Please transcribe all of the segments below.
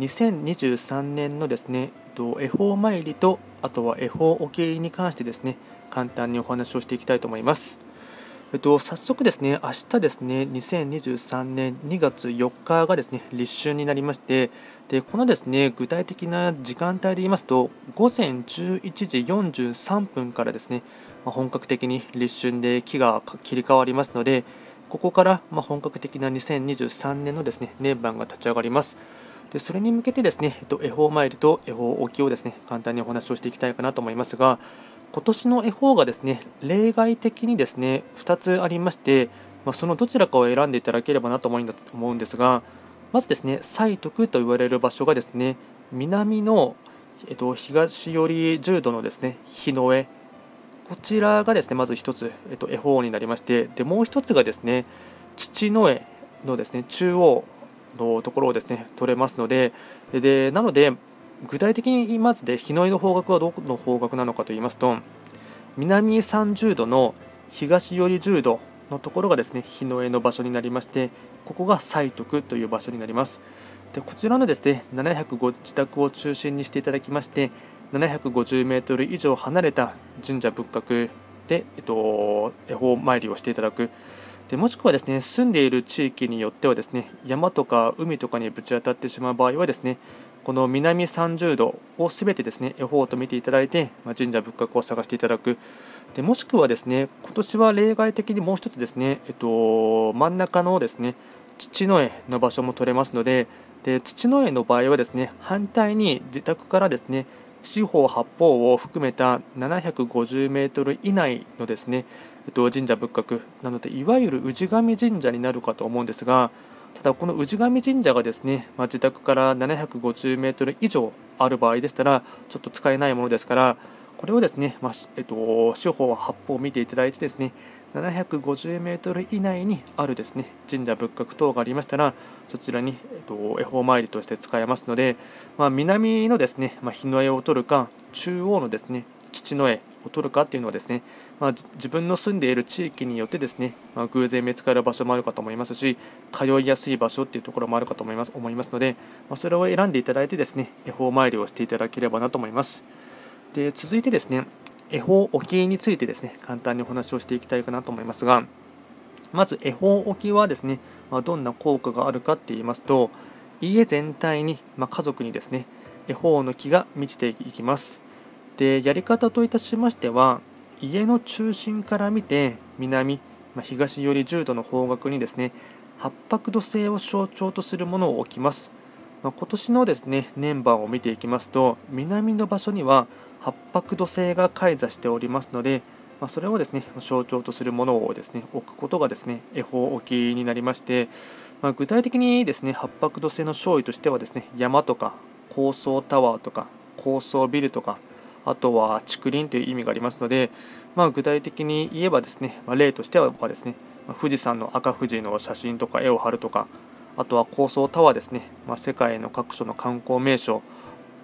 2023年のですね恵方参りとあとは恵方おきに関してですね簡単にお話をしていきたいと思います。えっと、早速ですね、明日ですね、2023年2月4日がですね、立春になりまして、でこのですね、具体的な時間帯で言いますと、午前11時43分からですね、ま本格的に立春で木が切り替わりますので、ここからま本格的な2023年のですね、年番が立ち上がります。でそれに向けてですね、えっと、恵方参りと恵方置きをですね簡単にお話をしていきたいかなと思いますが今年の恵方がですね例外的にですね2つありまして、まあ、そのどちらかを選んでいただければなと思うんですがまずですね西徳と言われる場所がですね南の、えっと、東寄り10度のですね日の絵こちらがですねまず1つ、えっと、恵方になりましてでもう1つがですね土の絵のですね中央。のところをですね取れますのででなので具体的に言いますで日の入の方角はどこの方角なのかと言いますと南30度の東寄り10度のところがですね日の絵の場所になりましてここが西徳という場所になります。でこちらのですね705自宅を中心にしていただきまして750メートル以上離れた神社仏閣で、えっと、恵方参りをしていただく。でもしくはですね住んでいる地域によってはですね山とか海とかにぶち当たってしまう場合はですねこの南30度をすべてですね恵方と見ていただいて、まあ、神社仏閣を探していただく。でもしくはですね今年は例外的にもう一つですね、えっと、真ん中のですね土の絵の場所も取れますのでで土の絵の場合はですね反対に自宅からですね四方八方を含めた750メートル以内のですねえっと、神社仏閣なのでいわゆる氏神神社になるかと思うんですがただこの氏神神社がですね、まあ、自宅から750メートル以上ある場合でしたらちょっと使えないものですからこれをですね、まあ、えっと、四方八方を見ていただいてですね750メートル以内にあるですね神社仏閣等がありましたらそちらに、えっと、恵方参りとして使えますので、まあ、南のですね、まあ、日の絵を取るか中央のですね父の絵を取るかっていうのはですね、まあ、自分の住んでいる地域によってですね、まあ、偶然見つかる場所もあるかと思いますし通いやすい場所っていうところもあるかと思います思いますので、まあ、それを選んでいただいてですね恵方参りをしていただければなと思います。で続いてですね恵方置きについてですね簡単にお話をしていきたいかなと思いますがまず恵方置きはですね、まあ、どんな効果があるかって言いますと家全体に、ま家族にですね恵方の木が満ちていきます。でやり方といたしましては家の中心から見て南、まあ、東寄り10度の方角にですね八白土星を象徴とするものを置きます、まあ、今年のですね年番を見ていきますと南の場所には八白土星が開座しておりますので、まあ、それをですね象徴とするものをですね置くことがですね恵方置きになりまして、まあ、具体的にですね八白土星の勝利としてはですね山とか高層タワーとか高層ビルとかあとは竹林という意味がありますので、まあ、具体的に言えばですね、まあ、例としてはですね富士山の赤富士の写真とか絵を貼るとかあとは高層タワーですね、まあ、世界の各所の観光名所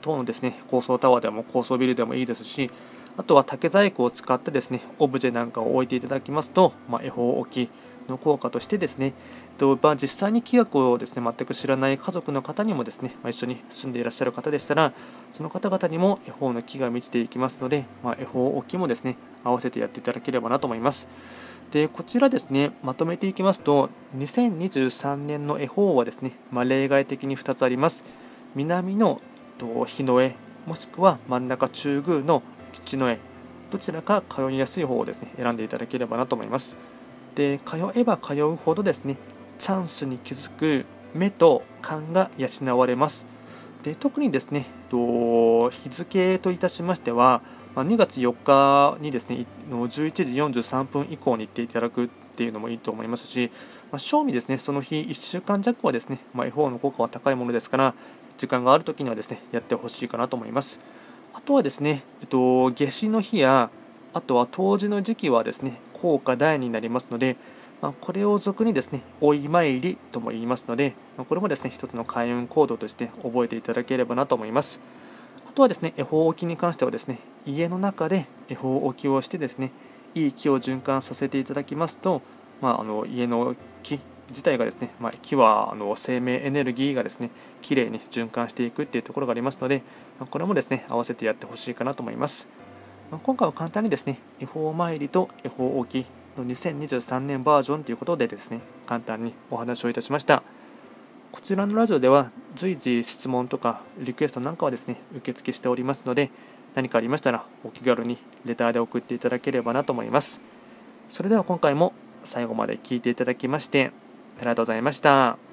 等のですね高層タワーでも高層ビルでもいいですしあとは竹細工を使ってですねオブジェなんかを置いていただきますと、まあ、恵方置きの効果としてですね、えっとまあ、実際に規約をですね全く知らない家族の方にもですね、まあ、一緒に住んでいらっしゃる方でしたらその方々にも恵方の木が満ちていきますので、まあ、恵方置きもですね合わせてやっていただければなと思います。でこちらですねまとめていきますと2023年の恵方はですね、まあ、例外的に2つあります。南の日の絵もしくは真ん中中宮の土の絵どちらか通いやすい方をですね選んでいただければなと思います。で通えば通うほどですねチャンスに気づく目と勘が養われます。で特にですね日付といたしましては2月4日にですね11時43分以降に行っていただくっていうのもいいと思いますし、ま、正味ですねその日1週間弱はですね、まあ、恵方の効果は高いものですから時間がある時にはですねやってほしいかなと思います。あとはですね、えっと、夏至の日やあとは冬至の時期はですね効果大になりますので、まあ、これを俗にですねおい参りとも言いますので、まあ、これもですね一つの開運行動として覚えていただければなと思いますあとはですね恵方置きに関してはですね家の中で恵方置きをしてですねいい木を循環させていただきますと、まあ、あの家の木自体がですね、まあ、木はあの生命エネルギーがですねきれいに循環していくっていうところがありますので、まこれもですね合わせてやってほしいかなと思います。ま今回は簡単にですね恵方参りと恵方置きの2023年バージョンということでですね簡単にお話をいたしました。こちらのラジオでは随時質問とかリクエストなんかはですね受付しておりますので何かありましたらお気軽にレターで送っていただければなと思います。それでは今回も最後まで聞いていただきましてありがとうございました。